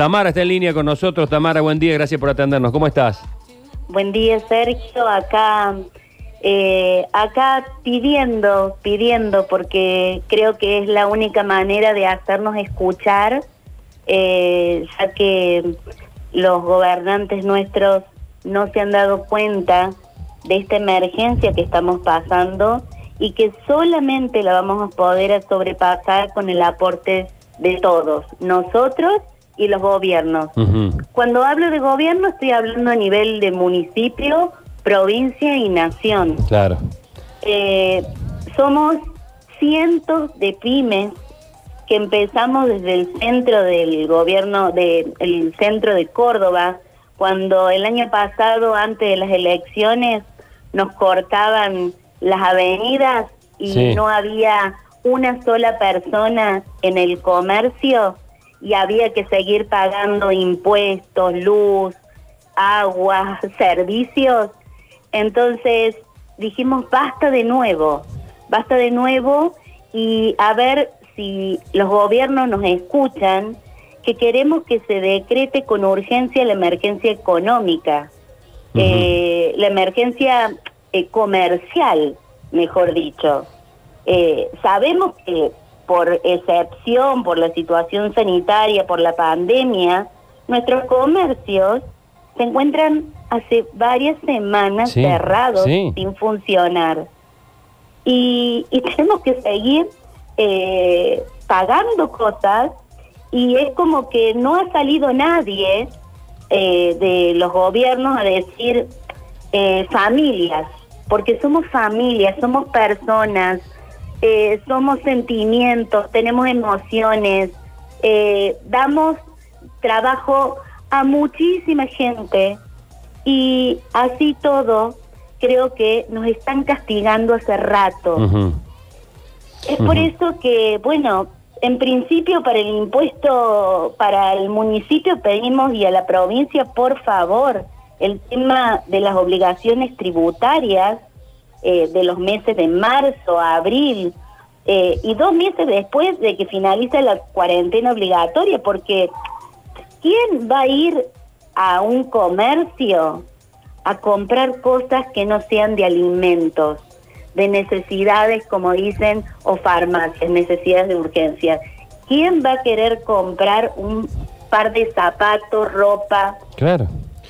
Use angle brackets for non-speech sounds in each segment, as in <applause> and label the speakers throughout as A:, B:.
A: Tamara está en línea con nosotros. Tamara, buen día, gracias por atendernos. ¿Cómo estás?
B: Buen día, Sergio. Acá, eh, acá pidiendo, pidiendo, porque creo que es la única manera de hacernos escuchar, eh, ya que los gobernantes nuestros no se han dado cuenta de esta emergencia que estamos pasando y que solamente la vamos a poder sobrepasar con el aporte de todos, nosotros y los gobiernos. Cuando hablo de gobierno estoy hablando a nivel de municipio, provincia y nación.
A: Claro.
B: Eh, somos cientos de pymes que empezamos desde el centro del gobierno, del el centro de Córdoba, cuando el año pasado, antes de las elecciones, nos cortaban las avenidas y
A: Sí.
B: no había una sola persona en el comercio y había que seguir pagando impuestos, luz, agua, <laughs> servicios. Entonces dijimos, basta de nuevo, basta de nuevo y a ver si los gobiernos nos escuchan, que queremos que se decrete con urgencia la emergencia económica, eh, la emergencia eh, comercial, mejor dicho. Eh, sabemos que por excepción, por la situación sanitaria, por la pandemia, nuestros comercios se encuentran hace varias semanas
A: Sí,
B: cerrados,
A: sí.
B: sin funcionar. Y, y <laughs> tenemos que seguir eh, pagando cosas y es como que no ha salido nadie eh, de los gobiernos a decir eh, familias, porque somos familias, somos personas, eh, somos sentimientos, tenemos emociones, eh, damos trabajo a muchísima gente y así todo creo que nos están castigando hace rato. Es por eso que, bueno, en principio para el impuesto, para el municipio pedimos y a la provincia, por favor, el tema de las obligaciones tributarias eh, de los meses de marzo a abril eh, y dos meses después de que finalice la cuarentena obligatoria, porque ¿quién va a ir a un comercio a comprar cosas que no sean de alimentos? de necesidades, como dicen, o farmacias, necesidades de urgencia. ¿Quién va a querer comprar un par de zapatos, ropa,
A: Claro.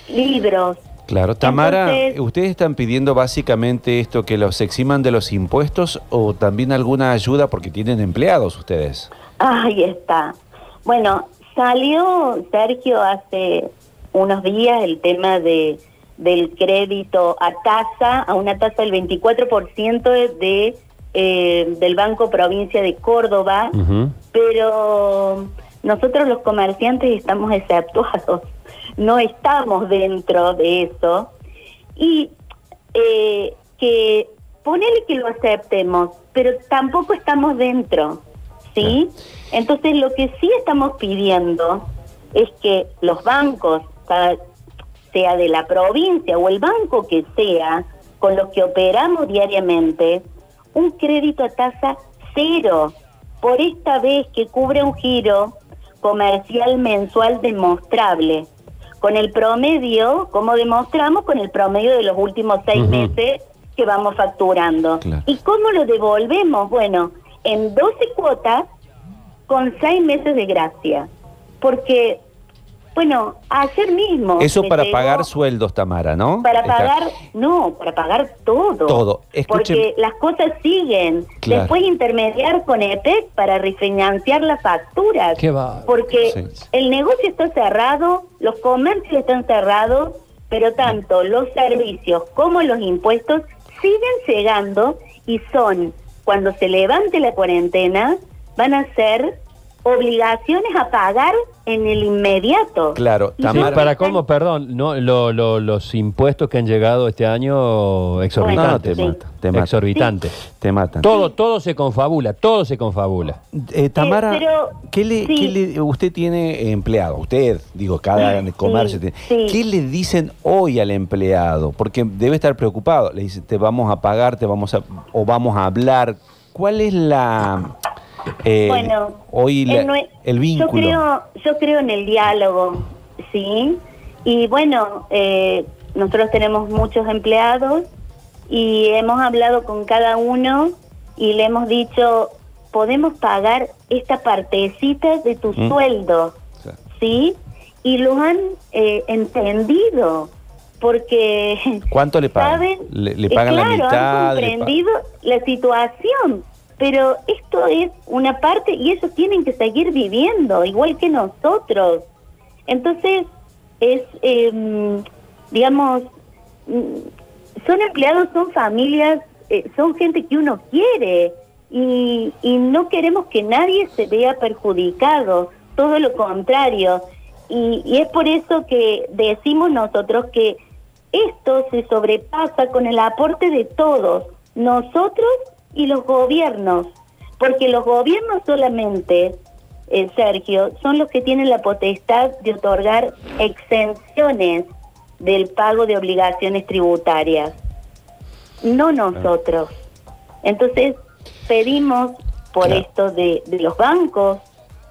B: libros?
C: Claro, Tamara,
B: Entonces-
C: ¿ustedes están pidiendo básicamente esto, que los eximan de los impuestos o también alguna ayuda porque tienen empleados ustedes?
B: Ahí está. Bueno, salió Sergio hace unos días el tema de del crédito a tasa, a una tasa del 24% de, eh, del Banco Provincia de Córdoba, pero nosotros los comerciantes estamos exceptuados, no estamos dentro de eso. Y eh, que ponele que lo aceptemos, pero tampoco estamos dentro, ¿sí? Entonces lo que sí estamos pidiendo es que los bancos, sea de la provincia o el banco que sea, con los que operamos diariamente, un crédito a tasa cero, por esta vez que cubre un giro comercial mensual demostrable. Con el promedio, como demostramos, con el promedio de los últimos seis meses que vamos facturando.
C: Claro.
B: ¿Y cómo lo devolvemos? Bueno, en 12 cuotas con seis meses de gracia. Porque, bueno, ayer mismo...
C: Eso para
B: llegó-
C: pagar sueldos, Tamara, ¿no?
B: Para
C: Está-
B: pagar, no, para pagar todo.
C: Todo. Escuche-
B: Porque las cosas siguen.
C: Claro.
B: Después intermediar con EPEC para refinanciar las facturas.
A: Qué va.
B: Porque
C: Sí.
B: el negocio está cerrado, los comercios están cerrados, pero tanto los servicios como los impuestos siguen llegando y son, cuando se levante la cuarentena, van a ser obligaciones a pagar en el inmediato.
C: Claro,
A: Sí,
C: Tamara-
A: para cómo, perdón, no, lo- lo- los impuestos que han llegado este año exorbitantes.
C: No, te mata, te mata.
A: exorbitantes.
C: Te matan.
A: Todo, todo se confabula, todo se confabula.
C: Eh, Tamara,
B: pero-
C: ¿qué le,
B: sí.
C: qué le- usted tiene empleado? Usted, digo, cada
B: Sí,
C: comercio tiene.
B: sí.
C: ¿Qué le dicen hoy al empleado? Porque debe estar preocupado. Le dice, te vamos a pagar, te vamos a, o vamos a hablar. ¿Cuál es la, Eh,
B: Bueno,
C: hoy la-
B: el
C: el
B: Yo
C: vínculo.
B: creo, yo creo en el diálogo, ¿sí? Y bueno, eh, nosotros tenemos muchos empleados y hemos hablado con cada uno y le hemos dicho, podemos pagar esta partecita de tu
C: Mm.
B: sueldo,
C: Sí.
B: ¿sí? Y lo han eh, entendido, porque
C: ¿Cuánto le pagan?
B: ¿saben?
C: Le, le
B: Eh,
C: pagan la
B: claro,
C: mitad.
B: han
C: le
B: comprendido la situación, pero esto es una parte y ellos tienen que seguir viviendo, igual que nosotros. Entonces, es, em, digamos, mm, son empleados, son familias, eh, son gente que uno quiere y, y no queremos que nadie se vea perjudicado, todo lo contrario. Y, y es por eso que decimos nosotros que esto se sobrepasa con el aporte de todos, nosotros y los gobiernos, porque los gobiernos solamente, eh, Sergio, son los que tienen la potestad de otorgar exenciones del pago de obligaciones tributarias, no nosotros. Entonces, pedimos por
C: Claro.
B: esto de, de los bancos,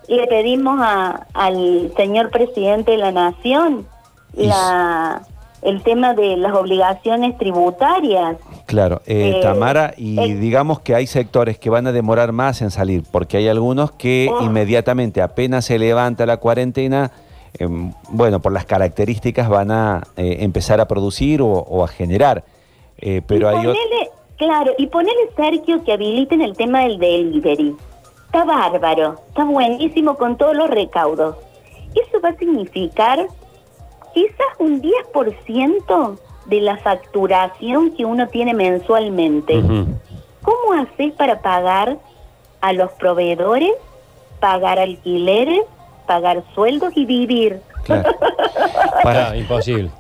B: le pedimos a- al señor presidente de la Nación la, el tema de las obligaciones tributarias.
C: Claro, eh,
B: Eh,
C: Tamara, y
B: eh,
C: digamos que hay sectores que van a demorar más en salir, porque hay algunos que
B: Oh.
C: inmediatamente, apenas se levanta la cuarentena, em, bueno, por las características van a eh, empezar a producir o, o a generar. Pero
B: y
C: hay
B: ponele, claro, y ponele Sergio que habiliten el tema del delivery. Está bárbaro, está buenísimo con todos los recaudos. Eso va a significar quizás un 10% de la facturación que uno tiene mensualmente. ¿Cómo haces para pagar a los proveedores, pagar alquileres, pagar sueldos y vivir?
C: claro. <laughs> Para,
A: imposible.